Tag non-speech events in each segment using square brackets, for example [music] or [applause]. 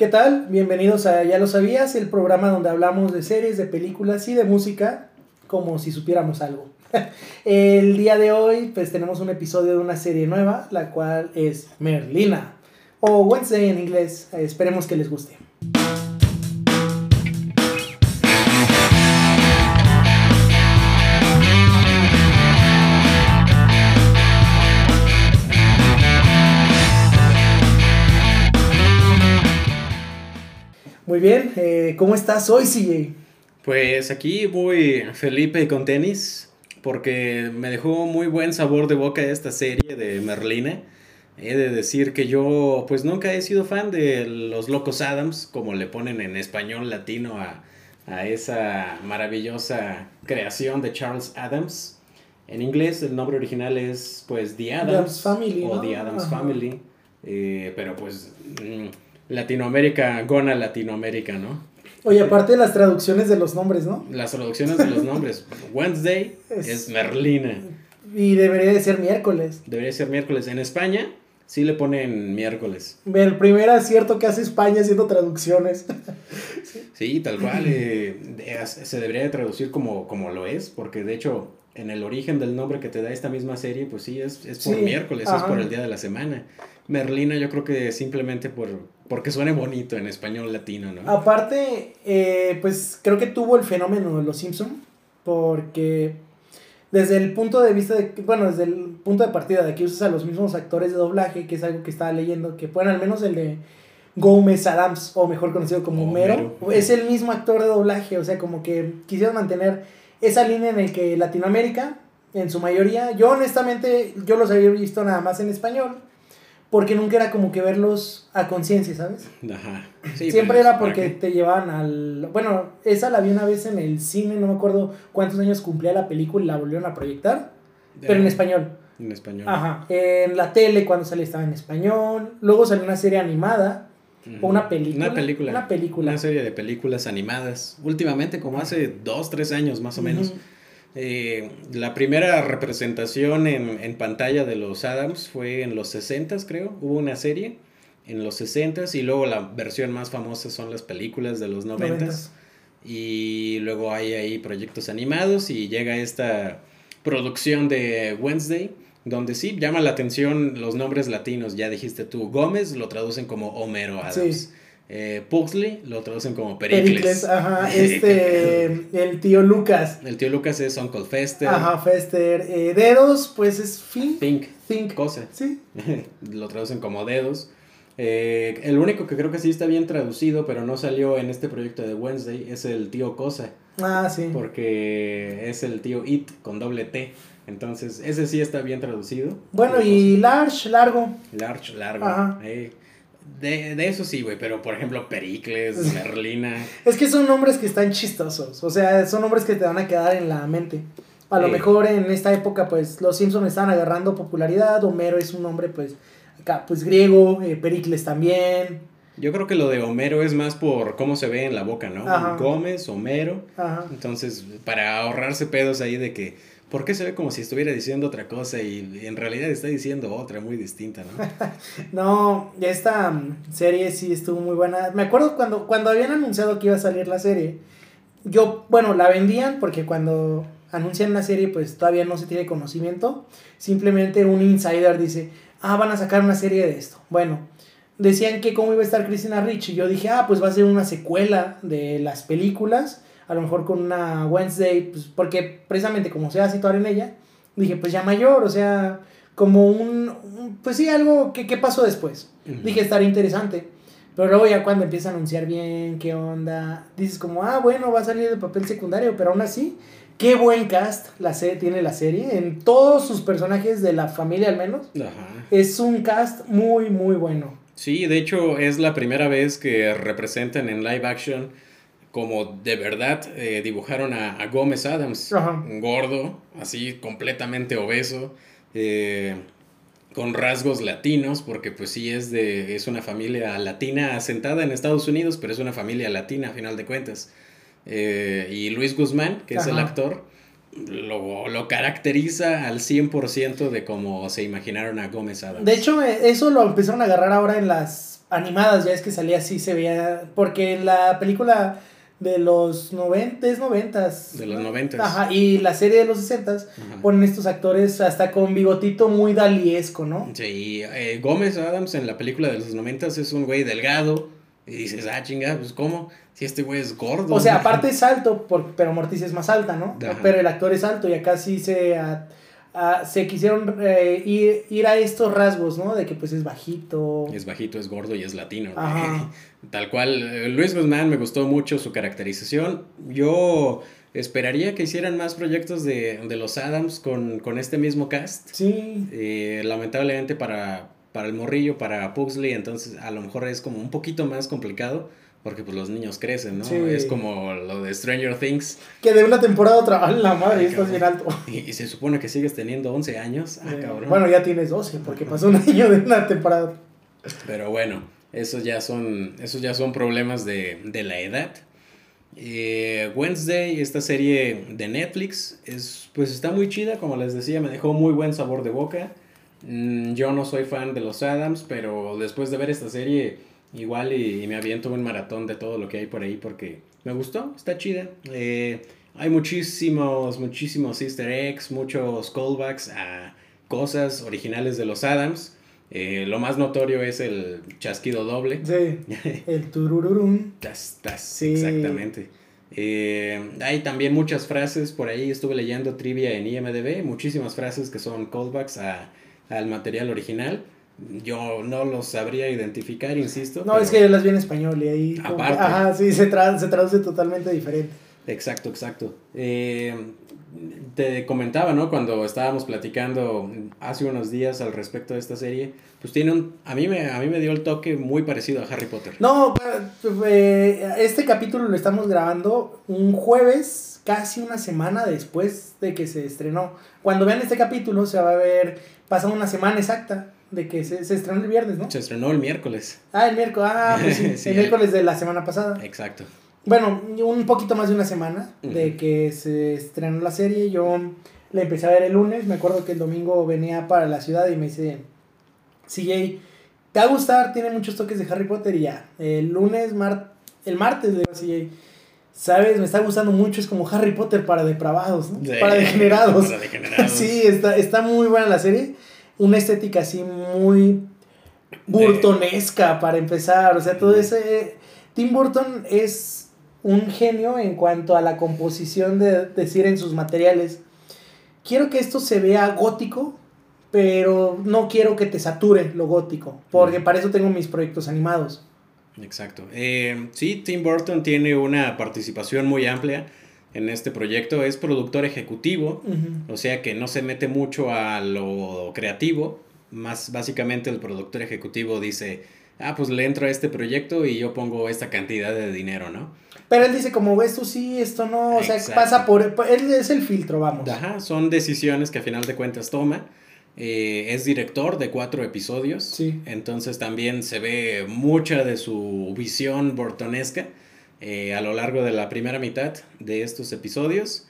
¿Qué tal? Bienvenidos a Ya lo sabías, el programa donde hablamos de series, de películas y de música como si supiéramos algo. [laughs] el día de hoy pues tenemos un episodio de una serie nueva, la cual es Merlina o Wednesday en inglés. esperemos que les guste. Muy bien, eh, ¿cómo estás hoy, CJ? Pues aquí voy Felipe con tenis, porque me dejó muy buen sabor de boca esta serie de Merlina. He de decir que yo pues nunca he sido fan de los Locos Adams, como le ponen en español latino a, a esa maravillosa creación de Charles Adams. En inglés el nombre original es pues The Adams, Family, o The Adams Family, eh, pero pues... Mm, Latinoamérica, Gona Latinoamérica, ¿no? Oye, aparte de las traducciones de los nombres, ¿no? Las traducciones de los nombres. [laughs] Wednesday es, Merlina. Y debería de ser miércoles. Debería ser miércoles. En España sí le ponen miércoles. El primer acierto que hace España haciendo traducciones. [laughs] sí, tal cual. Eh, se debería de traducir como, como lo es, porque de hecho en el origen del nombre que te da esta misma serie, pues sí, es, es por miércoles, es por el día de la semana. Merlina yo creo que simplemente por porque suene bonito en español latino, ¿no? Aparte, eh, pues creo que tuvo el fenómeno de los Simpson porque desde el punto de vista de, bueno, desde el punto de partida de que usas a los mismos actores de doblaje, que es algo que estaba leyendo, que bueno, al menos el de Gómez Adams, o mejor conocido como Homero, es el mismo actor de doblaje, o sea, como que quisieron mantener esa línea en el que Latinoamérica, en su mayoría, yo honestamente, yo los había visto nada más en español, porque nunca era como que verlos a conciencia, ¿sabes? Ajá. Siempre pues, era porque te llevaban al... Bueno, esa la vi una vez en el cine, no me acuerdo cuántos años cumplía la película y la volvieron a proyectar, pero en español. En español. Ajá. En la tele cuando salía estaba en español, luego salió una serie animada. O una película. Una película. Una película. Una serie de películas animadas. Últimamente, como hace dos, tres años más o menos. Eh, la primera representación en, pantalla de los Adams fue en los 60 creo, hubo una serie en los 60 y luego la versión más famosa son las películas de los 90 y luego hay ahí proyectos animados y llega esta producción de Wednesday donde sí llama la atención los nombres latinos, ya dijiste tú, Gómez lo traducen como Homero Adams. Eh, Pugsley lo traducen como Pericles. Pericles, ajá. [laughs] Este, el tío Lucas. El tío Lucas es Uncle Fester. Ajá, Fester. Eh, dedos, pues es Fink. Think. Think. Cosa. Sí. [laughs] lo traducen como dedos. Eh, el único que creo que sí está bien traducido, pero no salió en este proyecto de Wednesday, es el tío Cosa. Ah, sí. Porque es el tío It con doble T. Entonces, ese sí está bien traducido. Bueno, y Large, largo. Large, largo. Ajá. De, de eso sí, güey, pero por ejemplo, Pericles, [laughs] Merlina. Es que son nombres que están chistosos, o sea, son nombres que te van a quedar en la mente. A lo mejor en esta época, pues, los Simpsons están agarrando popularidad, Homero es un nombre, pues, acá, pues, griego, eh, Pericles también. Yo creo que lo de Homero es más por cómo se ve en la boca, ¿no? Gómez, Homero. Ajá. Entonces, para ahorrarse pedos ahí de que ¿Por qué se ve como si estuviera diciendo otra cosa y en realidad está diciendo otra muy distinta, ¿no? [laughs] no, esta mm, serie sí estuvo muy buena. Me acuerdo cuando, cuando habían anunciado que iba a salir la serie. Yo, bueno, la vendían porque cuando anuncian la serie pues todavía no se tiene conocimiento. Simplemente un insider dice, ah, van a sacar una serie de esto. Bueno, decían que cómo iba a estar Christina Rich y yo dije, ah, pues va a ser una secuela de las películas a lo mejor con una Wednesday, pues porque precisamente como se va a situar en ella, dije, pues ya mayor, o sea, como un, pues sí, algo que, pasó después. Dije, estaría interesante. Pero luego ya cuando empieza a anunciar bien, qué onda, dices como, ah, bueno, va a salir de papel secundario, pero aún así, qué buen cast la serie, tiene la serie, en todos sus personajes de la familia al menos. Es un cast muy, muy bueno. Sí, de hecho es la primera vez que representan en live action como de verdad eh, dibujaron a, Gómez Adams, gordo, así completamente obeso, eh, con rasgos latinos, porque pues sí es de es una familia latina asentada en Estados Unidos, pero es una familia latina a final de cuentas. Eh, y Luis Guzmán, que es el actor, lo, lo, caracteriza al 100% de cómo se imaginaron a Gómez Adams. De hecho, eso lo empezaron a agarrar ahora en las animadas, ya es que salía así, se veía, porque la película de los 90, es 90. De los 90. Ajá, y la serie de los 60 ponen estos actores hasta con bigotito muy daliesco, ¿no? Sí, eh, Gómez Adams en la película de los 90 es un güey delgado. Y dices, ah, chinga, pues ¿cómo? Si este güey es gordo. O sea, [laughs] aparte es alto, por, pero Morticia es más alta, ¿no? Pero el actor es alto y acá sí se se quisieron eh, ir, ir, a estos rasgos, ¿no? De que pues es bajito. Es bajito, es gordo y es latino. [laughs] Tal cual. Eh, Luis Guzmán me gustó mucho su caracterización. Yo esperaría que hicieran más proyectos de, los Adams con, este mismo cast. Sí. Eh, lamentablemente para, para el morrillo, para Pugsley, entonces a lo mejor es como un poquito más complicado. Porque pues los niños crecen, ¿no? Es como lo de Stranger Things. Que de una temporada a otra, la madre, estás bien alto. Y, se supone que sigues teniendo 11 años. Ah, cabrón. Bueno, ya tienes 12, porque pasó un año de una temporada. Pero bueno, esos ya son, esos ya son problemas de, la edad. Eh, Wednesday, esta serie de Netflix, es, pues está muy chida, como les decía, me dejó muy buen sabor de boca. Mm, yo no soy fan de los Adams, pero después de ver esta serie Igual y, me aviento un maratón de todo lo que hay por ahí porque me gustó, está chida. Eh, hay muchísimos, muchísimos easter eggs, muchos callbacks a cosas originales de los Adams. Eh, lo más notorio es el chasquido doble. Sí, [laughs] el turururum. sí. Exactamente. Eh, hay también muchas frases por ahí, estuve leyendo trivia en IMDB, muchísimas frases que son callbacks a, al material original yo no los sabría identificar, insisto. No, es que yo las vi en español y ahí... Aparte. ajá, sí, se, se traduce totalmente diferente. Exacto, exacto. Eh, te comentaba, ¿no? Cuando estábamos platicando hace unos días al respecto de esta serie, pues tiene un... A mí me, a mí me dio el toque muy parecido a Harry Potter. No, eh, este capítulo lo estamos grabando un jueves, casi una semana después de que se estrenó. Cuando vean este capítulo se va a ver, pasa una semana exacta de que se, estrenó el viernes, ¿no? Se estrenó el miércoles. Ah, el miércoles, ah, pues sí, [laughs] el miércoles de la semana pasada. Exacto. Bueno, un poquito más de una semana de que se estrenó la serie. Yo la empecé a ver el lunes. Me acuerdo que el domingo venía para la ciudad y me dice, CJ, te va a gustar, tiene muchos toques de Harry Potter y ya. El lunes, mar el martes le digo a CJ, sabes, me está gustando mucho, es como Harry Potter para depravados, ¿no? para degenerados. para degenerados. [laughs] sí, está, está muy buena la serie una estética así muy burtonesca para empezar. O sea, todo ese... Tim Burton es un genio en cuanto a la composición de decir en sus materiales. Quiero que esto se vea gótico, pero no quiero que te sature lo gótico, porque para eso tengo mis proyectos animados. Exacto. Eh, sí, Tim Burton tiene una participación muy amplia en este proyecto es productor ejecutivo, o sea que no se mete mucho a lo creativo, más básicamente el productor ejecutivo dice, ah, pues le entro a este proyecto y yo pongo esta cantidad de dinero, ¿no? Pero él dice, como esto sí, esto no, o sea, pasa por, él es el filtro, vamos. Ajá, son decisiones que a final de cuentas toma. Eh, es director de cuatro episodios, sí. entonces también se ve mucha de su visión bortonesca eh, a lo largo de la primera mitad de estos episodios.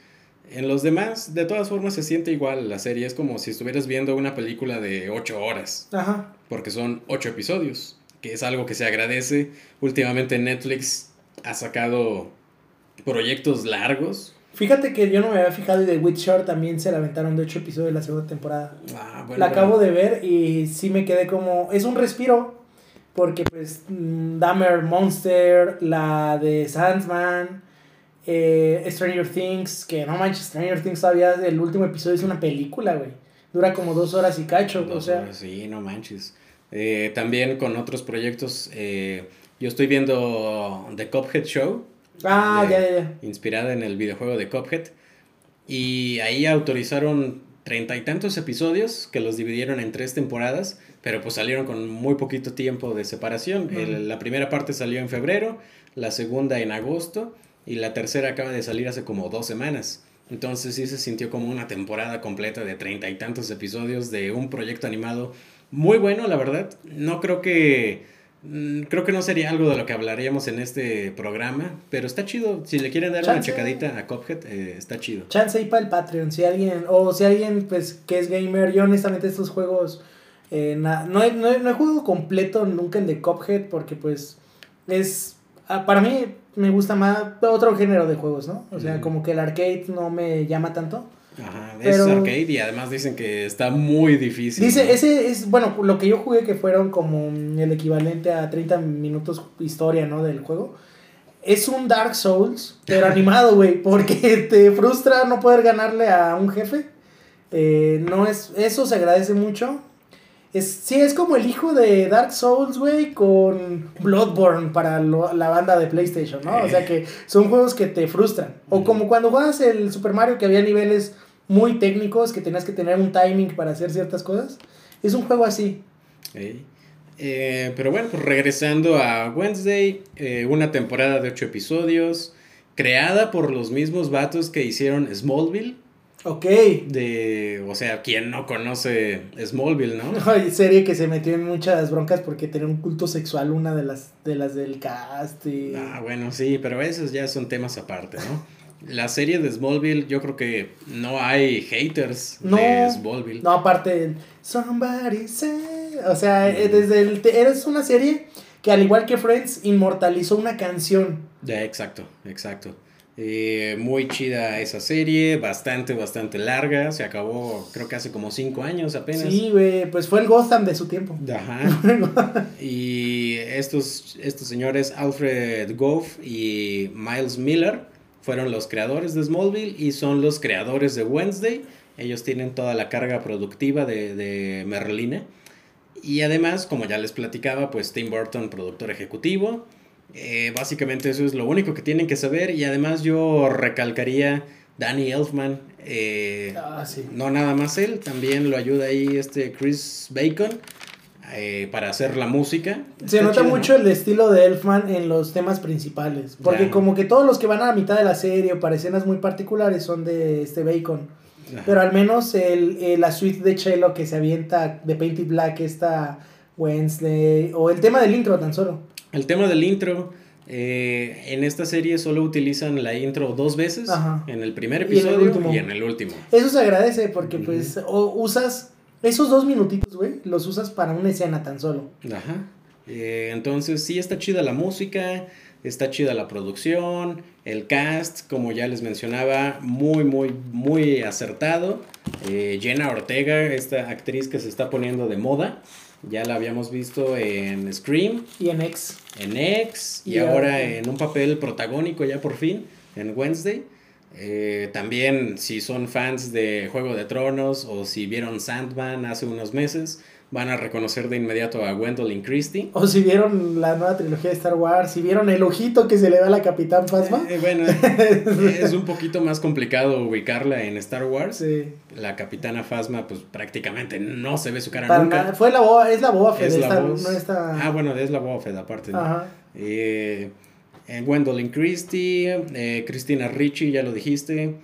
En los demás, de todas formas, se siente igual la serie. Es como si estuvieras viendo una película de 8 horas. Ajá. Porque son 8 episodios, que es algo que se agradece. Últimamente Netflix ha sacado proyectos largos. Fíjate que yo no me había fijado y The Witcher también se la aventaron de 8 episodios de la segunda temporada. Ah, la acabo de ver y sí me quedé como... Es un respiro porque pues Dahmer Monster, la de Sandman, eh, Stranger Things, que no manches, Stranger Things todavía el último episodio es una película, güey. Dura como dos horas y cacho, o sea. sí, no manches. Eh, también con otros proyectos, eh, yo estoy viendo The Cuphead Show. Ah, ya, ya, ya. Inspirada en el videojuego de Cuphead. Y ahí autorizaron treinta y tantos episodios que los dividieron en tres temporadas, pero pues salieron con muy poquito tiempo de separación. la primera parte salió en febrero, la segunda en agosto y la tercera acaba de salir hace como dos semanas. Entonces sí se sintió como una temporada completa de treinta y tantos episodios de un proyecto animado muy bueno, la verdad. No creo que creo que no sería algo de lo que hablaríamos en este programa, pero está chido. Si le quieren dar una checadita a Cophead, eh, está chido. Chance ahí para el Patreon, si alguien, o si alguien pues que es gamer, yo honestamente estos juegos Eh, na- no, he, no, he, no he jugado completo nunca el de Cuphead porque pues es... ah, Para mí me gusta más otro género de juegos, ¿no? O sea, como que el arcade no me llama tanto. Ajá, Pero- es arcade y además dicen que está muy difícil. Dice, ¿no? ese es, bueno, lo que yo jugué que fueron como el equivalente a 30 minutos historia, ¿no? Del juego. Es un Dark Souls, pero [laughs] animado, güey, porque te frustra no poder ganarle a un jefe. Eh, no es, eso se agradece mucho. Es, sí, es como el hijo de Dark Souls, güey, con Bloodborne para lo- la banda de PlayStation, ¿no? O sea que son juegos que te frustran. O como cuando juegas el Super Mario que había niveles muy técnicos, que tenías que tener un timing para hacer ciertas cosas. Es un juego así. Eh, pero bueno, pues regresando a Wednesday, eh, una temporada de ocho episodios, creada por los mismos vatos que hicieron Smallville. Ok. De, o sea, quien no conoce Smallville, ¿no? Ay, serie que se metió en muchas broncas porque tenía un culto sexual, una de las, de las del cast. Y... Ah, bueno, sí, pero esos ya son temas aparte, ¿no? La serie de Smallville, yo creo que no hay haters No. de Smallville. No, aparte del Somebody say. O sea, eh, desde el. Eres una serie que, al igual que Friends, inmortalizó una canción. Ya, exacto, exacto. Eh, muy chida esa serie, bastante, bastante larga. Se acabó, creo que hace como cinco años apenas. Sí, güey. Pues fue el Gotham de su tiempo. Ajá. [laughs] Y estos, estos señores, Alfred Goff y Miles Miller, fueron los creadores de Smallville y son los creadores de Wednesday. Ellos tienen toda la carga productiva de, de Merlina. Y además, como ya les platicaba, pues Tim Burton, productor ejecutivo. Eh, básicamente eso es lo único que tienen que saber. Y además yo recalcaría Danny Elfman. eh, Ah, sí. no nada más él, también lo ayuda ahí este Chris Bacon eh, para hacer la música. Se Está nota chido, ¿no? mucho el estilo de Elfman en los temas principales. Porque Ya. como que todos los que van a la mitad de la serie o para escenas muy particulares son de este Bacon. Pero al menos el, eh, la suite de cello que se avienta de Painted Black, esta Wednesday, o el tema del intro tan solo. El tema del intro, eh, en esta serie solo utilizan la intro dos veces, Ajá. en el primer Y en el episodio y en el último. Eso se agradece porque pues o usas esos dos minutitos, güey, los usas para una escena tan solo. Ajá. Eh, entonces sí está chida la música, está chida la producción, el cast, como ya les mencionaba, muy, muy, muy acertado. Eh, Jenna Ortega, esta actriz que se está poniendo de moda, ya la habíamos visto en Scream, Y en X. en X y Y ahora ahora- en un papel protagónico ya por fin, en Wednesday. Eh, también si son fans de Juego de Tronos o si vieron Sandman hace unos meses, van a reconocer de inmediato a Gwendolyn Christie. O si vieron la nueva trilogía de Star Wars, si vieron el ojito que se le va a la Capitán Phasma. Eh, bueno, [laughs] es un poquito más complicado ubicarla en Star Wars. Sí. La capitana Phasma, pues prácticamente no se ve su cara Para nunca. nada. Fue la boba, es la boba Fett, Es la esta- voz. no esta- Ah, bueno, es la Boba Fett aparte. ¿no? Ajá. Eh, eh, Gwendolyn Christie, eh, Christina Ricci, ya lo dijiste.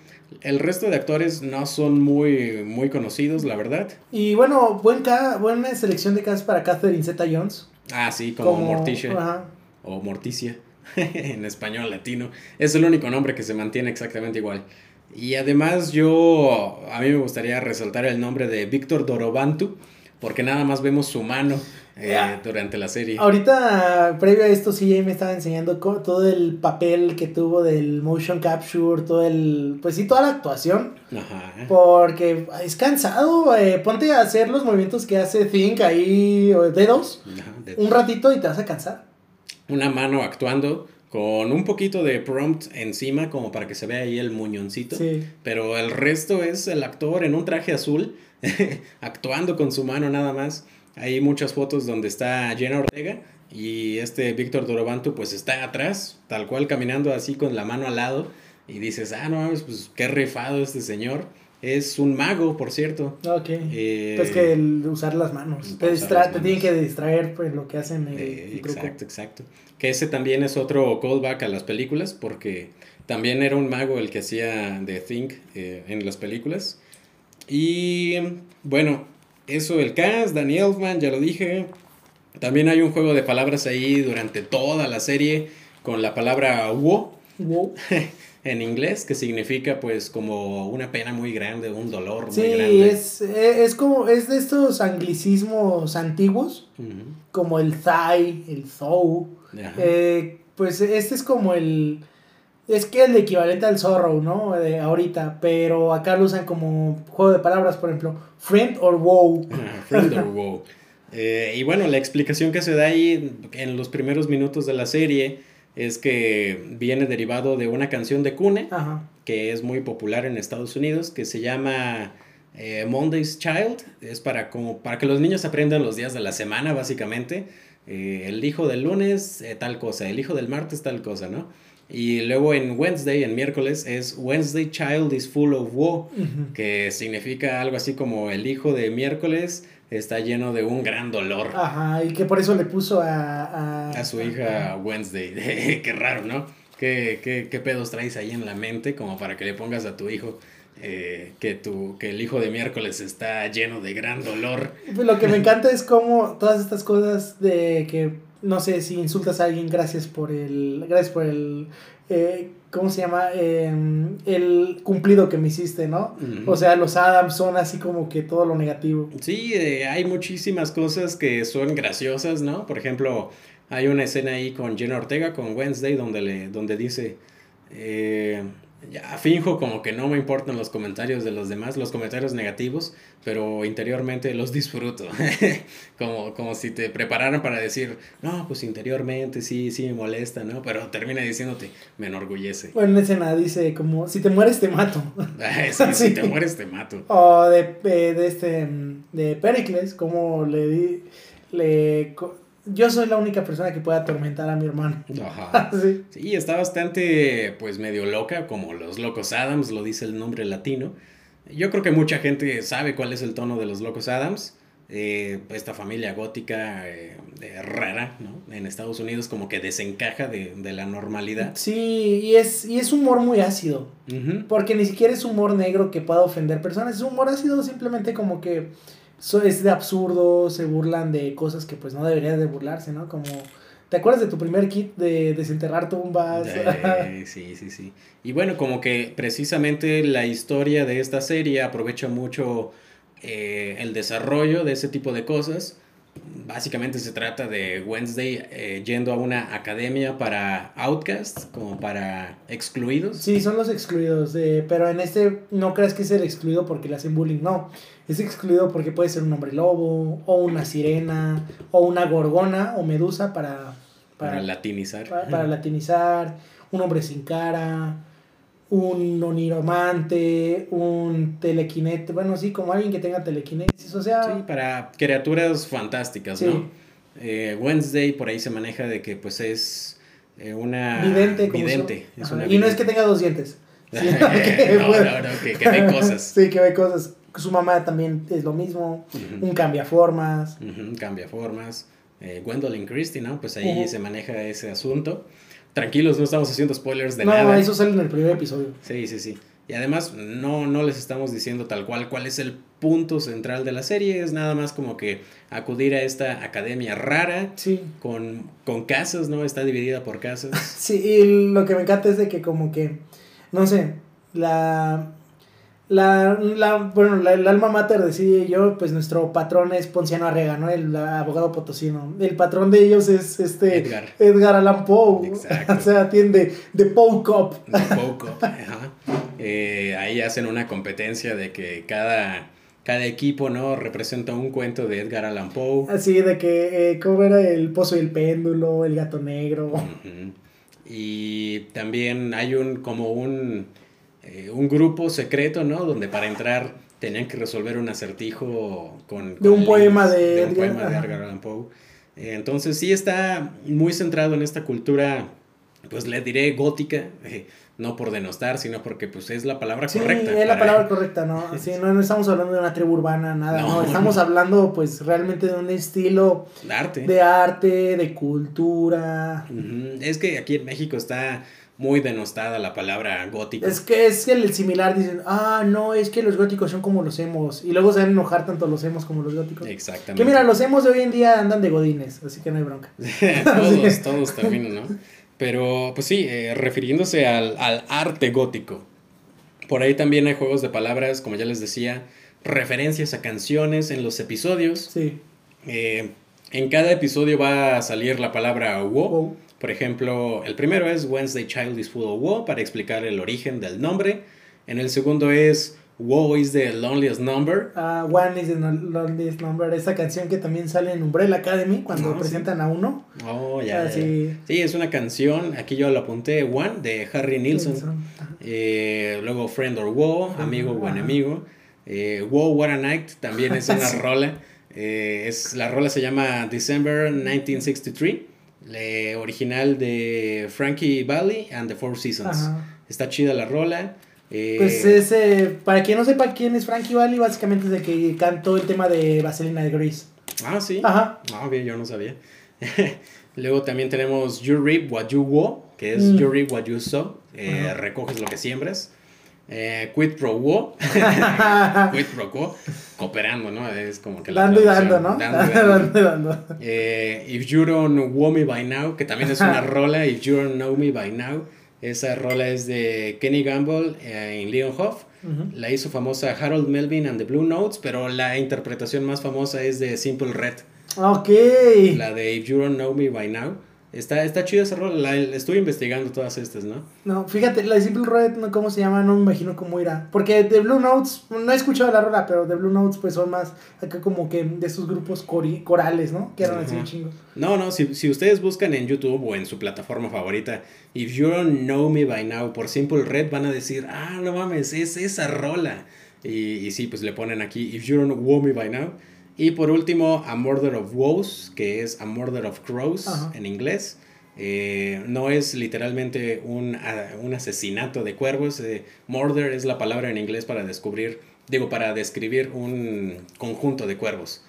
El resto de actores no son muy, muy conocidos, la verdad. Y bueno, buen ca- buena selección de cast para Catherine Zeta Jones. Ah, sí, como, Morticia Ajá. o Morticia [laughs] en español latino. Es el único nombre que se mantiene exactamente igual. Y además yo, a mí me gustaría resaltar el nombre de Víctor Dorobantu, porque nada más vemos su mano eh, durante la serie. Ahorita, previo a esto, CJ me estaba enseñando todo el papel que tuvo del motion capture, todo el. Pues sí, toda la actuación. Ajá. Porque es cansado. eh, ponte a hacer los movimientos que hace Think ahí, dedos, Ajá, un ratito y te vas a cansar. una mano actuando con un poquito de prompt encima como para que se vea ahí el muñoncito. Sí. Pero el resto es el actor en un traje azul [laughs] actuando con su mano nada más. Hay muchas fotos donde está Jenna Ortega y este Víctor Dorobantu pues está atrás, tal cual caminando así con la mano al lado y dices, ah, no mames, pues qué rifado este señor. Es un mago, por cierto. Ok. Eh, pues que el usar las manos. Te, las te tienen que distraer pues, lo que hacen el, Eh, el truco. exacto, exacto. Que ese también es otro callback a las películas, porque también era un mago el que hacía The Think eh, en las películas. Y bueno, eso el cast, Danny Elfman, ya lo dije. También hay un juego de palabras ahí durante toda la serie con la palabra wo. Wow. [laughs] en inglés, que significa pues como una pena muy grande, un dolor sí, muy grande. es, e, es como, es de estos anglicismos antiguos, como el thigh, el thou. Eh, pues este es como el... Es que el equivalente al sorrow, ¿no? De ahorita, pero acá lo usan como juego de palabras, por ejemplo, friend or woe. [laughs] friend or woe. Eh, y bueno, la explicación que se da ahí en los primeros minutos de la serie es que viene derivado de una canción de Cune, que es muy popular en Estados Unidos, que se llama eh, Monday's Child. Es para, como, para que los niños aprendan los días de la semana, básicamente. Eh, el hijo del lunes, tal cosa, el hijo del martes, tal cosa, ¿no? Y luego en Wednesday, en miércoles, es Wednesday Child is full of woe, que significa algo así como el hijo de miércoles está lleno de un gran dolor. Ajá, y que por eso le puso a... A, su hija Wednesday. [laughs] qué raro, ¿no? ¿Qué, ¿Qué, qué, pedos traes ahí en la mente como para que le pongas a tu hijo eh, que, tu, que el hijo de miércoles está lleno de gran dolor? Pues lo que me encanta es como todas estas cosas de que no sé, si insultas a alguien, gracias por el, gracias por el, eh, ¿cómo se llama? Em, el cumplido que me hiciste, ¿no? O sea, los Adams son así como que todo lo negativo. Sí, eh, hay muchísimas cosas que son graciosas, ¿no? Por ejemplo, hay una escena ahí con Jenna Ortega, con Wednesday, donde, le, donde dice, eh, ya finjo como que no me importan los comentarios de los demás, los comentarios negativos, pero interiormente los disfruto. [laughs] como, como si te prepararan para decir, no, pues interiormente sí, sí me molesta, ¿no? Pero termina diciéndote, me enorgullece. Bueno, en escena dice como, si te mueres te mato. [laughs] sí, si [laughs] te mueres te mato. O de, de este, de Pericles, como le di, le yo soy la única persona que puede atormentar a mi hermano. Ajá. [laughs] sí. sí, está bastante, pues, medio loca, como los Locos Adams, lo dice el nombre latino. Yo creo que mucha gente sabe cuál es el tono de los Locos Adams. Eh, esta familia gótica eh, rara, ¿no? En Estados Unidos como que desencaja de, de la normalidad. Sí, y es, y es humor muy ácido. Porque ni siquiera es humor negro que pueda ofender personas. Es humor ácido simplemente como que es de absurdo, se burlan de cosas que pues no deberían de burlarse, ¿no? Como, ¿te acuerdas de tu primer kit de desenterrar tumbas? sí, sí, sí. Y bueno, como que precisamente la historia de esta serie aprovecha mucho eh, el desarrollo de ese tipo de cosas básicamente se trata de Wednesday eh, yendo a una academia para outcasts, como para excluidos. Sí, son los excluidos, pero en este no creas que es el excluido porque le hacen bullying, no. Es excluido porque puede ser un hombre lobo, o una sirena, o una gorgona, o medusa para... Para, latinizar. para latinizar, un hombre sin cara un oniromante, un telequinete, bueno, sí, como alguien que tenga telequinesis, o sea... Sí, para criaturas fantásticas, ¿no? Eh, Wednesday por ahí se maneja de que pues es eh, una... Vidente. vidente y no es que tenga dos dientes. [laughs] Sino que, no, [laughs] no, no, que, ve cosas. [laughs] sí, que ve cosas. Su mamá también es lo mismo, un cambiaformas. Un cambiaformas. Eh, Gwendolyn Christie, ¿no? Pues ahí se maneja ese asunto tranquilos, no estamos haciendo spoilers de nada. No, eso sale en el primer episodio. Sí, sí, sí. Y además no, no les estamos diciendo tal cual cuál es el punto central de la serie, es nada más como que acudir a esta academia rara sí. con, con casas, ¿no? Está dividida por casas. [laughs] sí, y lo que me encanta es de que como que, no sé, la, la, la, bueno, la, el alma mater decide yo, pues nuestro patrón es Ponciano Arrega, ¿no? El abogado potosino. El patrón de ellos es este Edgar, Edgar Allan Poe. [laughs] o sea, atiende de Poe Cop. De Poe Cop, eh, ahí hacen una competencia de que cada, cada equipo, ¿no? Representa un cuento de Edgar Allan Poe. Así de que, eh, ¿cómo era? El pozo y el péndulo, el gato negro. Y también hay un, como un eh, un grupo secreto, ¿no? Donde para entrar tenían que resolver un acertijo con... de un poema de, Edgar Allan Poe. Eh, entonces sí está muy centrado en esta cultura, pues le diré gótica, eh, no por denostar, sino porque pues es la palabra correcta. Sí, es la palabra correcta, ¿no? [laughs] Sí, no, no estamos hablando de una tribu urbana, nada, no, estamos hablando pues realmente de un estilo... De arte. De arte, de cultura. Es que aquí en México está muy denostada la palabra gótico. Es que es el similar, dicen, ah, no, es que los góticos son como los hemos. Y luego se van a enojar tanto los hemos como los góticos. Exactamente. Que mira, los hemos de hoy en día andan de godines, así que no hay bronca. [laughs] todos, todos terminan, ¿no? Pero, pues sí, eh, refiriéndose al, al arte gótico. Por ahí también hay juegos de palabras, como ya les decía, referencias a canciones en los episodios. Sí. Eh, en cada episodio va a salir la palabra wo. Wow. Por ejemplo, el primero es Wednesday Child is full of wo para explicar el origen del nombre. En el segundo es Wo is the loneliest number. Ah, One is the Loneliest Number, esa canción que también sale en Umbrella Academy cuando sí. presentan a uno. Oh, ya. Ah, ya. sí. Sí, es una canción, aquí yo lo apunté, One, de Harry Nilsson. Eh, luego Friend or Wo, amigo o enemigo. Eh, Wo, What a Night, también es [laughs] una Sí. rola. Eh, es, la rola se llama December 1963, la original de Frankie Valli and the Four Seasons. Ajá. Está chida la rola. eh, Pues es, eh, para quien no sepa quién es Frankie Valli, básicamente es el que cantó el tema de Vaselina de Grease. Ah, sí. Ajá. Ah, bien, yo no sabía. [laughs] Luego también tenemos You Reap What You Wo, que es Mm. You Reap What You Sow, eh, recoges lo que siembras. Eh, quid pro Wo, [laughs] quid pro quo, cooperando, ¿no? Es como que la dando y dando, ¿no? dando y [laughs] dando. Dando y dando. Eh, If You Don't Know Me By Now, que también es una [laughs] rola, If You Don't Know Me By Now. Esa rola es de Kenny Gamble eh, en Leonhoff. Ujú. La hizo famosa Harold Melvin and the Blue Notes, pero la interpretación más famosa es de Simple Red. Ok. La de If You Don't Know Me By Now. Está, está chida esa rola. La, estuve investigando todas estas, ¿no? No, fíjate, la de Simple Red, no, ¿cómo se llama? No me imagino cómo irá. Porque de Blue Notes, no he escuchado la rola, pero de Blue Notes pues son más acá como que de esos grupos cori- corales, ¿no? Que eran así Ajá. un chingo. No, no, si, si ustedes buscan en YouTube o en su plataforma favorita, If You Don't Know Me By Now por Simple Red, van a decir, ah, no mames, es esa rola. Y, y sí, pues le ponen aquí If You Don't Know Me By Now. Y por último, A Murder of Woes, que es A Murder of Crows Ajá. en inglés. Eh, no es literalmente un, a- un asesinato de cuervos. eh, murder es la palabra en inglés para descubrir, digo, para describir un conjunto de cuervos.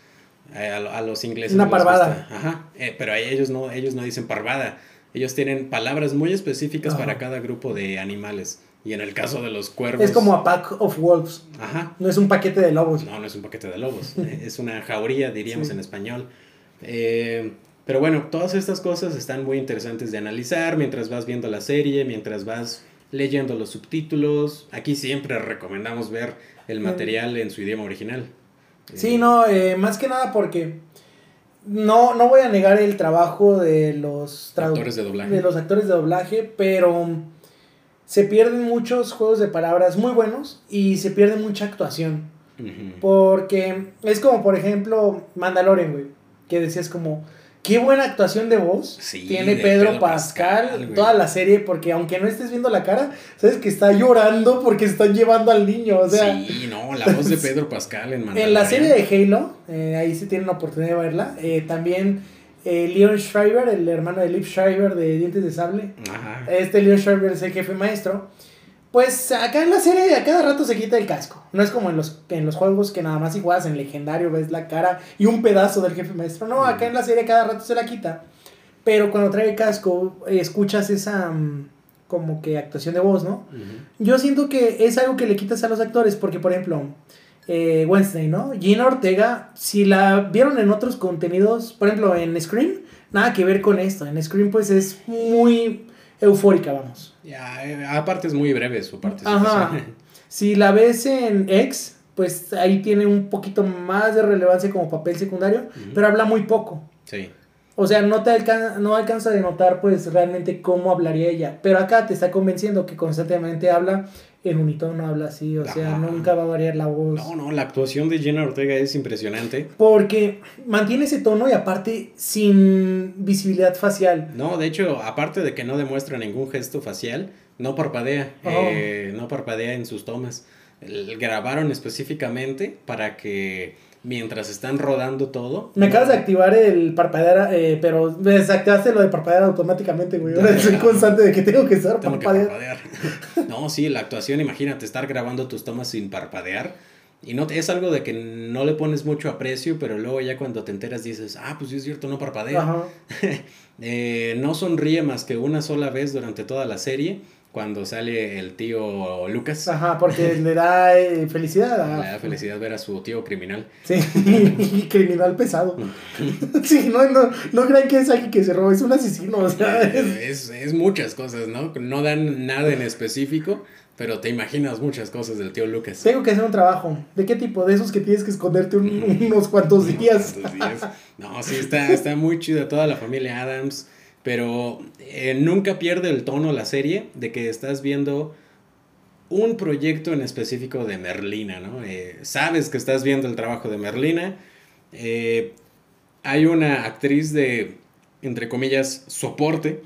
Eh, a, lo- a los ingleses. Una parvada. gusta. Ajá. eh, pero ellos no, ellos no dicen parvada. Ellos tienen palabras muy específicas Ajá. para cada grupo de animales. Y en el caso de los cuervos. Es como a Pack of Wolves. Ajá. No es un paquete de lobos. No, no es un paquete de lobos. [laughs] es una jauría, diríamos Sí. en español. Eh, pero bueno, todas estas cosas están muy interesantes de analizar mientras vas viendo la serie, mientras vas leyendo los subtítulos. Aquí siempre recomendamos ver el material en su idioma original. Sí, Eh, no, eh, más que nada porque no, no voy a negar el trabajo de los Actores de doblaje. de los actores de doblaje, pero se pierden muchos juegos de palabras muy buenos y se pierde mucha actuación. Porque es como, por ejemplo, Mandalorian, güey, que decías como, qué buena actuación de voz Sí, tiene de Pedro, Pedro Pascal, Pascal, toda la serie, porque aunque no estés viendo la cara, sabes que está llorando porque están llevando al niño, o sea... sí, no, la voz de [laughs] Pedro Pascal en En la Mandalorian. serie de Halo, eh, ahí sí tienen la oportunidad de verla. eh, también eh, Leon Schreiber, el hermano de Liv Schreiber de Dientes de Sable. Ajá. Este Leon Schreiber es el jefe maestro. Pues acá en la serie a cada rato se quita el casco. No es como en los, en los juegos que nada más si juegas en legendario ves la cara y un pedazo del jefe maestro. No, acá en la serie cada rato se la quita. Pero cuando trae el casco escuchas esa mm, como que actuación de voz, ¿no? Yo siento que es algo que le quitas a los actores, porque por ejemplo, eh, Wednesday, ¿no? Gina Ortega, si la vieron en otros contenidos, por ejemplo en Scream, nada que ver con esto. En Scream pues es muy eufórica, vamos. Ya, eh, aparte es muy breve su participación. Ajá. [laughs] Si la ves en X, pues ahí tiene un poquito más de relevancia como papel secundario, pero habla muy poco. Sí. O sea, no te alcanza, no alcanza de notar pues realmente cómo hablaría ella. Pero acá te está convenciendo que constantemente habla en unitono, habla así. O sea, Ajá. nunca va a variar la voz. No, no, la actuación de Jenna Ortega es impresionante. Porque mantiene ese tono y aparte sin visibilidad facial. No, de hecho, aparte de que no demuestra ningún gesto facial, no parpadea, Oh. eh, no parpadea en sus tomas. El- grabaron específicamente para que mientras están rodando todo. Me no- acabas de activar el parpadear, eh, pero me desactivaste lo de parpadear automáticamente, güey. Ahora soy constante de que tengo que estar Tengo que parpadear. [laughs] no, sí, la actuación, imagínate, estar grabando tus tomas sin parpadear. Y no es algo de que no le pones mucho aprecio, pero luego ya cuando te enteras dices, ah, pues sí es cierto, no parpadea. Ajá. [laughs] Eh, no sonríe más que una sola vez durante toda la serie, cuando sale el tío Lucas. Ajá, porque le da eh, felicidad. Le da felicidad ver a su tío criminal. Sí, y criminal pesado. [laughs] Sí, no, no, no crean que es alguien que se roba, es un asesino, o sea, es- Es, es muchas cosas, ¿no? No dan nada en específico, pero te imaginas muchas cosas del tío Lucas. Tengo que hacer un trabajo. ¿De qué tipo? De esos que tienes que esconderte un- [laughs] unos cuantos días. ¿Cuántos días? No, sí, está, está muy chida toda la familia Adams, pero eh, nunca pierde el tono la serie de que estás viendo un proyecto en específico de Merlina, ¿no? Eh, sabes que estás viendo el trabajo de Merlina. eh, hay una actriz de, entre comillas, soporte,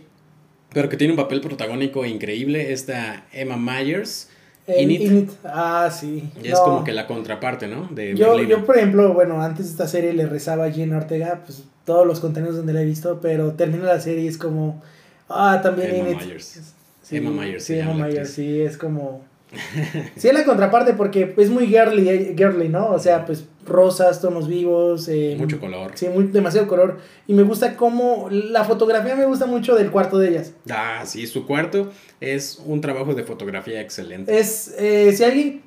pero que tiene un papel protagónico increíble, esta Emma Myers. Init. Init. Ah, sí. Y es No. como que la contraparte, ¿no? De Yo, Merlina. yo, por ejemplo, bueno, antes de esta serie le rezaba a Gina Ortega, pues todos los contenidos donde la he visto, pero termina la serie y es como, ah, también Emma Init. Myers. Sí, Emma Myers Sí, Emma Myers, sí, es como... [laughs] Sí, es la contraparte porque es muy girly, eh, girly, ¿no? O sea, pues rosas, tonos vivos. eh, Mucho color. Sí, muy, demasiado color. Y me gusta cómo... La fotografía me gusta mucho del cuarto de ellas. Ah, sí, su cuarto es un trabajo de fotografía excelente. Es, eh, si alguien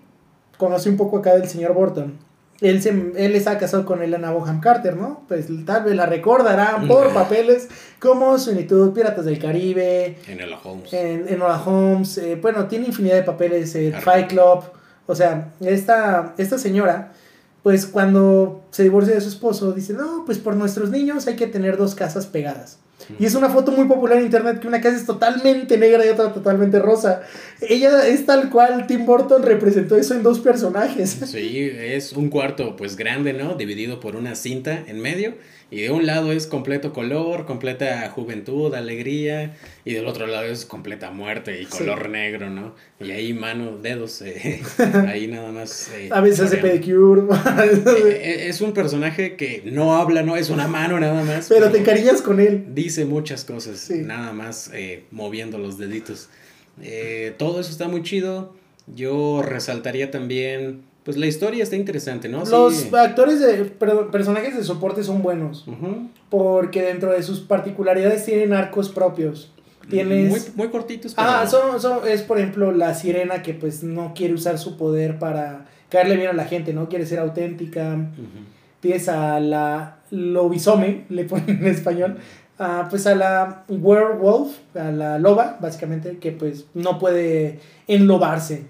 conoce un poco acá del señor Burton, él, se, él está casado con Elena Bonham Carter, ¿no? Pues tal vez la recordarán por [laughs] papeles como Sunitud, Piratas del Caribe, En el Holmes. en Enola Holmes, eh, bueno, tiene infinidad de papeles, Fight Club, o sea, esta, esta señora, pues cuando se divorcia de su esposo, dice, no, pues por nuestros niños hay que tener dos casas pegadas. Y es una foto muy popular en internet que una casa es totalmente negra y otra totalmente rosa. Ella es tal cual, Tim Burton representó eso en dos personajes. Sí, es un cuarto pues grande, ¿no? Dividido por una cinta en medio. Y de un lado es completo color, completa juventud, alegría. Y del otro lado es completa muerte y Sí. color negro, ¿no? Y ahí mano, dedos, eh, [laughs] ahí nada más. eh, A veces hace pedicure, [laughs] Eh, Es un personaje que no habla, ¿no? Es una mano nada más. pero te encariñas con él. dice muchas cosas, Sí. nada más eh, moviendo los deditos. Eh, todo eso está muy chido. Yo resaltaría también, pues la historia está interesante, ¿no? Sí. Los actores de perdón, personajes de soporte son buenos. Porque dentro de sus particularidades tienen arcos propios. Tienes. Muy, muy cortitos, pero... Ah, son, son- es por ejemplo la sirena que pues no quiere usar su poder para caerle bien a la gente, ¿no? Quiere ser auténtica. Ujú. Tienes a la lobisome, le ponen en español. Ah, pues a la werewolf, a la loba, básicamente, que pues no puede enlobarse.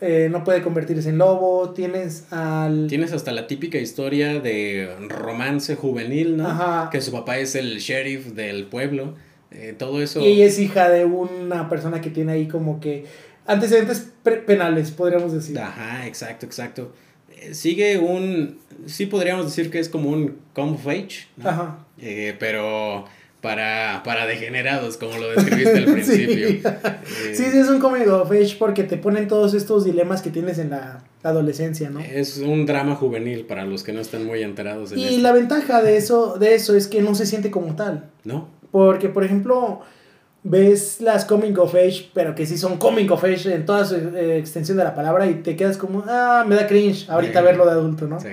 Eh, no puede convertirse en lobo. Tienes al. Tienes hasta la típica historia de romance juvenil, ¿no? Ajá. Que su papá es el sheriff del pueblo. Eh, todo eso... Y ella es hija de una persona que tiene ahí como que antecedentes penales, podríamos decir. Ajá, exacto, exacto. Eh, sigue un... Sí podríamos decir que es como un come of age, ¿no? Ajá. Pero para, para degenerados, como lo describiste al [laughs] principio. Sí. Eh, Sí, sí, es un comedy of age porque te ponen todos estos dilemas que tienes en la adolescencia, ¿no? Es un drama juvenil para los que no están muy enterados en Y esto. la ventaja de eso, de eso es que no se siente como tal. ¿No? Porque, por ejemplo, ves las coming of age, pero que sí son coming of age en toda su eh, extensión de la palabra y te quedas como, ah, me da cringe ahorita verlo de adulto, ¿no? Sí.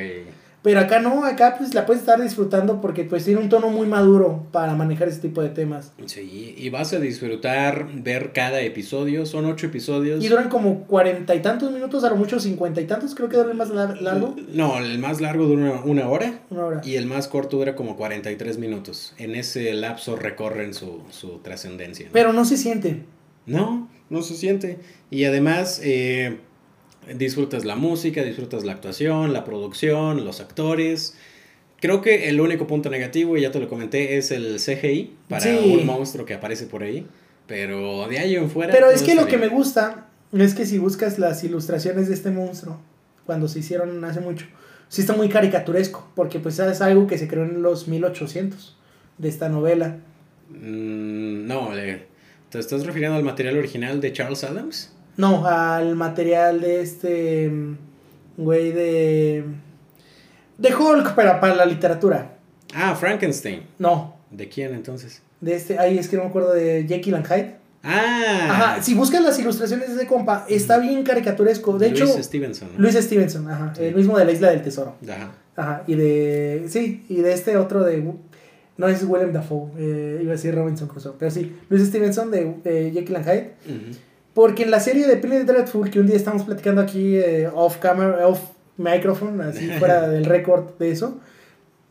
Pero acá no, acá pues la puedes estar disfrutando porque pues tiene un tono muy maduro para manejar ese tipo de temas. Sí, y vas a disfrutar ver cada episodio. Son ocho episodios. Y duran como cuarenta y tantos minutos, a lo mucho cincuenta y tantos, creo que dura el más lar- largo. No, el más largo dura una hora Una hora. y el más corto dura como 43 minutos. En ese lapso recorren su, su trascendencia. ¿no? Pero no se siente. No, no se siente. Y además eh, disfrutas la música, disfrutas la actuación, la producción, los actores. Creo que el único punto negativo, y ya te lo comenté, es el CGI para Sí. un monstruo que aparece por ahí. Pero de ahí en fuera. Pero es que lo que me gusta es que si buscas las ilustraciones de este monstruo, cuando se hicieron hace mucho, sí está muy caricaturesco, porque pues es algo que se creó en los 1800 de esta novela. Mm, no, eh, ¿te estás refiriendo al material original de Charles Adams? No, al material de este mm, güey de de Hulk para, para la literatura. Ah, Frankenstein. No, ¿De quién entonces? de este, ahí es que no me acuerdo de Jekyll and Hyde. Ah, Ajá, si buscas las ilustraciones de ese compa, está bien caricaturesco. De Luis hecho, Stevenson. ¿no? Luis Stevenson, ajá, el mismo de la Isla del Tesoro. Ajá. Ajá, y de. Sí, y de este otro de. No es Willem Dafoe, eh, iba a decir Robinson Crusoe, pero sí, Luis Stevenson de eh, Jekyll and Hyde. Porque en la serie de Penny Dreadful, que un día estamos platicando aquí eh, off camera, off microphone, así [laughs] fuera del récord de eso,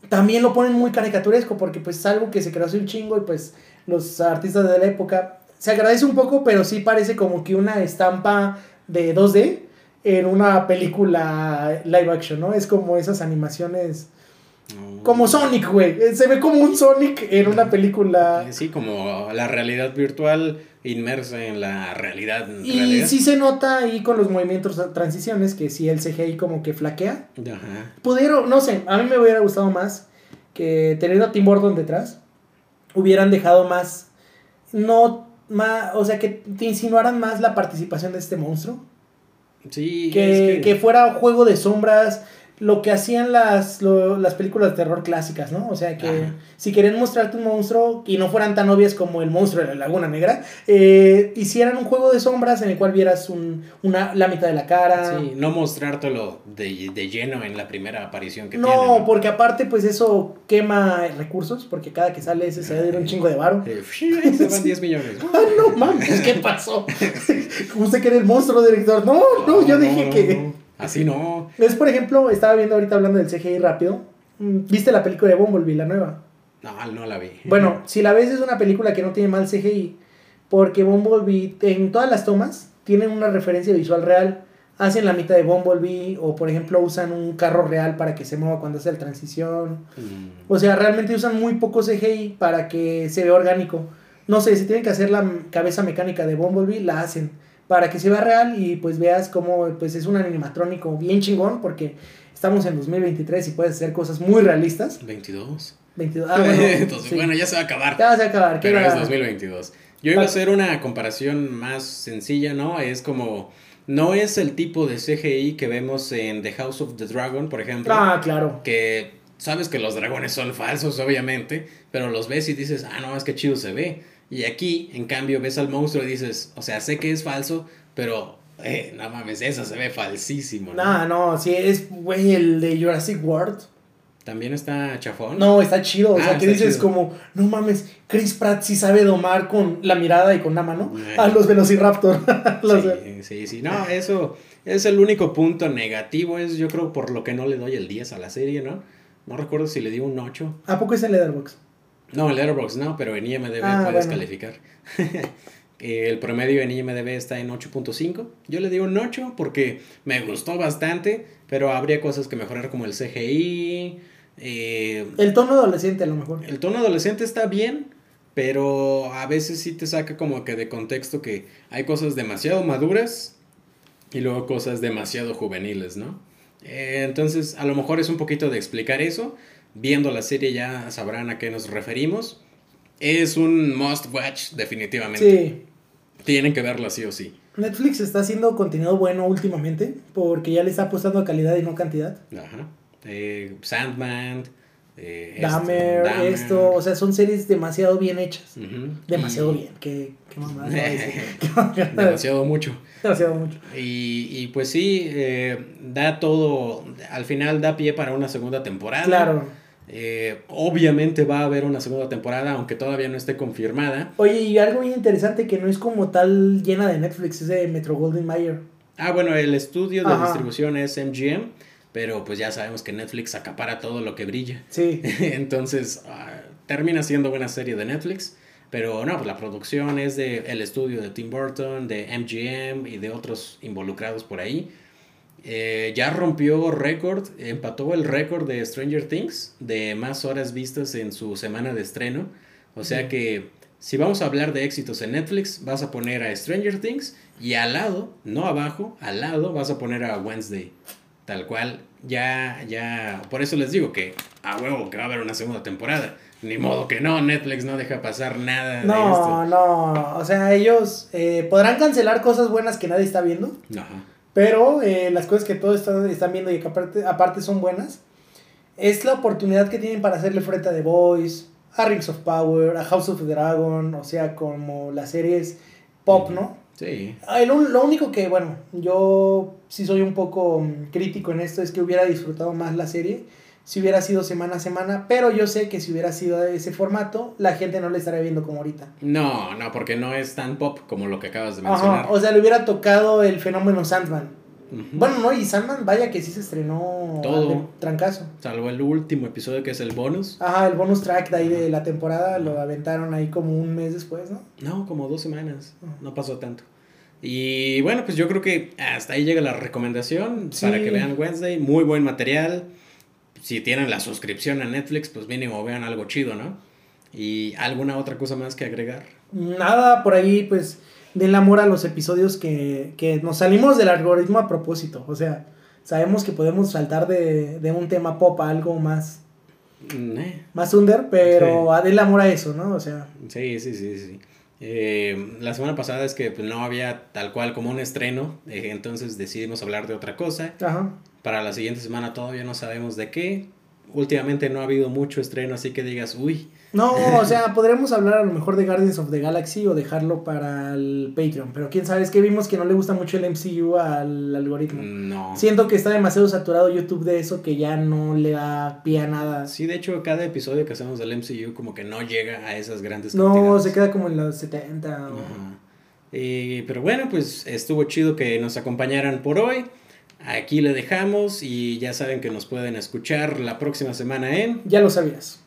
también lo ponen muy caricaturesco porque pues es algo que se creó hace un chingo y pues los artistas de la época se agradece un poco, pero sí parece como que una estampa de 2D en una película live action, ¿no? Es como esas animaciones como Sonic, güey. Se ve como un Sonic en una película. Sí, como la realidad virtual inmersa en la realidad. Y sí se nota ahí con los movimientos transiciones que sí el CGI como que flaquea. Ajá. Pudieron, no sé, a mí me hubiera gustado más que teniendo a Tim Burton detrás, hubieran dejado más, no, más, o sea, que te insinuaran más la participación de este monstruo. Sí, que, que fuera juego de sombras, lo que hacían las, las películas de terror clásicas, ¿no? O sea que si querían mostrarte un monstruo y no fueran tan obvias como el monstruo de la Laguna Negra, eh, hicieran un juego de sombras en el cual vieras un, una, la mitad de la cara. Sí, no mostrártelo de, de lleno en la primera aparición que no, tiene. No, porque aparte pues eso quema recursos, porque cada que sale ese se va a ir un chingo de varo. [laughs] se van 10 millones. [laughs] ah, no mames, ¿qué pasó? [laughs] ¿Cómo usted quiere el monstruo, director? No, no, yo dije que... Así no. Es, por ejemplo, estaba viendo ahorita hablando del CGI rápido. Mm, ¿Viste la película de Bumblebee, la nueva? No, no la vi. Bueno, si la ves es una película que no tiene mal CGI. Porque Bumblebee, en todas las tomas, tienen una referencia visual real. Hacen la mitad de Bumblebee, o por ejemplo, usan un carro real para que se mueva cuando hace la transición. Mm. O sea, realmente usan muy poco CGI para que se vea orgánico. No sé, si tienen que hacer la cabeza mecánica de Bumblebee, la hacen para que se vea real y pues veas cómo pues es un animatrónico bien chingón porque estamos en 2023 y puedes hacer cosas muy realistas. 22. 22. [laughs] Ah, bueno, Entonces, bueno, ya se va a acabar. Ya se va a acabar. Pero es 2022. Yo iba a hacer una comparación más sencilla, ¿no? Es como no es el tipo de CGI que vemos en The House of the Dragon, por ejemplo. Ah, claro. Que sabes que los dragones son falsos, obviamente, pero los ves y dices, ah, no, es que chido se ve. Y aquí, en cambio, ves al monstruo y dices, o sea, sé que es falso, pero, eh, no mames, eso se ve falsísimo. ¿no? Nah, no, sí, es, güey, el de Jurassic World. ¿También está chafón? No, está chido. o sea, ah, que dices como, no mames, Chris Pratt sí sabe domar con la mirada y con la mano a los Velociraptor. [laughs] sí, sí, sí. No, eso es el único punto negativo. Es yo creo por lo que no le doy el 10 a la serie, ¿no? No recuerdo si le di un 8. ¿A poco es el Letterboxd? No, en Letterboxd no, pero en IMDB ah, puedes calificar. [laughs] el promedio en IMDB está en 8.5. Yo le di un 8 porque me gustó bastante, pero habría cosas que mejorar como el CGI. Eh, el tono adolescente a lo mejor. El tono adolescente está bien, pero a veces sí te saca como que de contexto que hay cosas demasiado maduras y luego cosas demasiado juveniles, ¿no? Eh, entonces, a lo mejor es un poquito de explicar eso viendo la serie ya sabrán a qué nos referimos. Es un must watch, definitivamente. Sí. Tienen que verlo sí o sí. Netflix está haciendo contenido bueno últimamente porque ya le está apostando a calidad y no cantidad. Ajá. Eh, Sandman. Eh, Dahmer, esto, o sea, son series demasiado bien hechas. Demasiado bien, qué, [laughs] [laughs] qué mamada. demasiado mucho. Demasiado mucho. Y, y pues sí, eh, da todo, al final da pie para una segunda temporada. Claro. Eh, obviamente va a haber una segunda temporada, aunque todavía no esté confirmada. Oye, y algo muy interesante que no es como tal llena de Netflix, es de Metro Golden Mayer. Ah, bueno, el estudio de distribución es MGM, pero pues ya sabemos que Netflix acapara todo lo que brilla. Sí. [laughs] Entonces, ah, termina siendo buena serie de Netflix. Pero no, pues la producción es de el estudio de Tim Burton, de MGM y de otros involucrados por ahí. Eh, ya rompió récord, empató el récord de Stranger Things de más horas vistas en su semana de estreno. O sea que si vamos a hablar de éxitos en Netflix, vas a poner a Stranger Things y al lado, no abajo, al lado vas a poner a Wednesday. Tal cual, ya, ya, por eso les digo que a huevo que va a haber una segunda temporada. Ni modo que no, Netflix no deja pasar nada. No, de esto. no, o sea, ellos eh, podrán cancelar cosas buenas que nadie está viendo. Ajá. Pero eh, las cosas que todos están, viendo y que aparte, aparte son buenas, es la oportunidad que tienen para hacerle frente a The Voice, a Rings of Power, a House of the Dragon, o sea, como las series pop, ¿no? Sí. Ah, lo único que, bueno, yo sí soy un poco mm, crítico en esto, es que hubiera disfrutado más la serie si hubiera sido semana a semana, pero yo sé que si hubiera sido ese formato, la gente no le estaría viendo como ahorita. No, no, porque no es tan pop como lo que acabas de mencionar. o sea, le hubiera tocado el fenómeno Sandman. Bueno, no, y Sandman, vaya que sí se estrenó todo trancazo. Salvo el último episodio que es el bonus. Ajá, el bonus track de ahí de la temporada lo aventaron ahí como un mes después, ¿no? No, como dos semanas. No pasó tanto. Y bueno, pues yo creo que hasta ahí llega la recomendación para que vean Wednesday. Muy buen material si tienen la suscripción a Netflix, pues mínimo vean algo chido, ¿no? ¿Y alguna otra cosa más que agregar? Nada, por ahí pues den amor a los episodios que, que nos salimos del algoritmo a propósito. O sea, sabemos que podemos saltar de, de un tema pop a algo más... Mm, eh. Más under, pero sí. denle amor a eso, ¿no? O sea... Sí, sí, sí, sí. Eh, la semana pasada es que pues, no había tal cual como un estreno, eh, entonces decidimos hablar de otra cosa. Ajá. Para la siguiente semana todavía no sabemos de qué. Últimamente no ha habido mucho estreno, así que digas, uy. No, o [laughs] sea, podríamos hablar a lo mejor de Guardians of the Galaxy o dejarlo para el Patreon. Pero quién sabe, es que vimos que no le gusta mucho el MCU al algoritmo. No. Siento que está demasiado saturado YouTube de eso que ya no le da pie a nada. Sí, de hecho, cada episodio que hacemos del MCU como que no llega a esas grandes No, se queda como en los 70. pero bueno, pues estuvo chido que nos acompañaran por hoy. Aquí le dejamos y ya saben que nos pueden escuchar la próxima semana en... Ya lo sabías.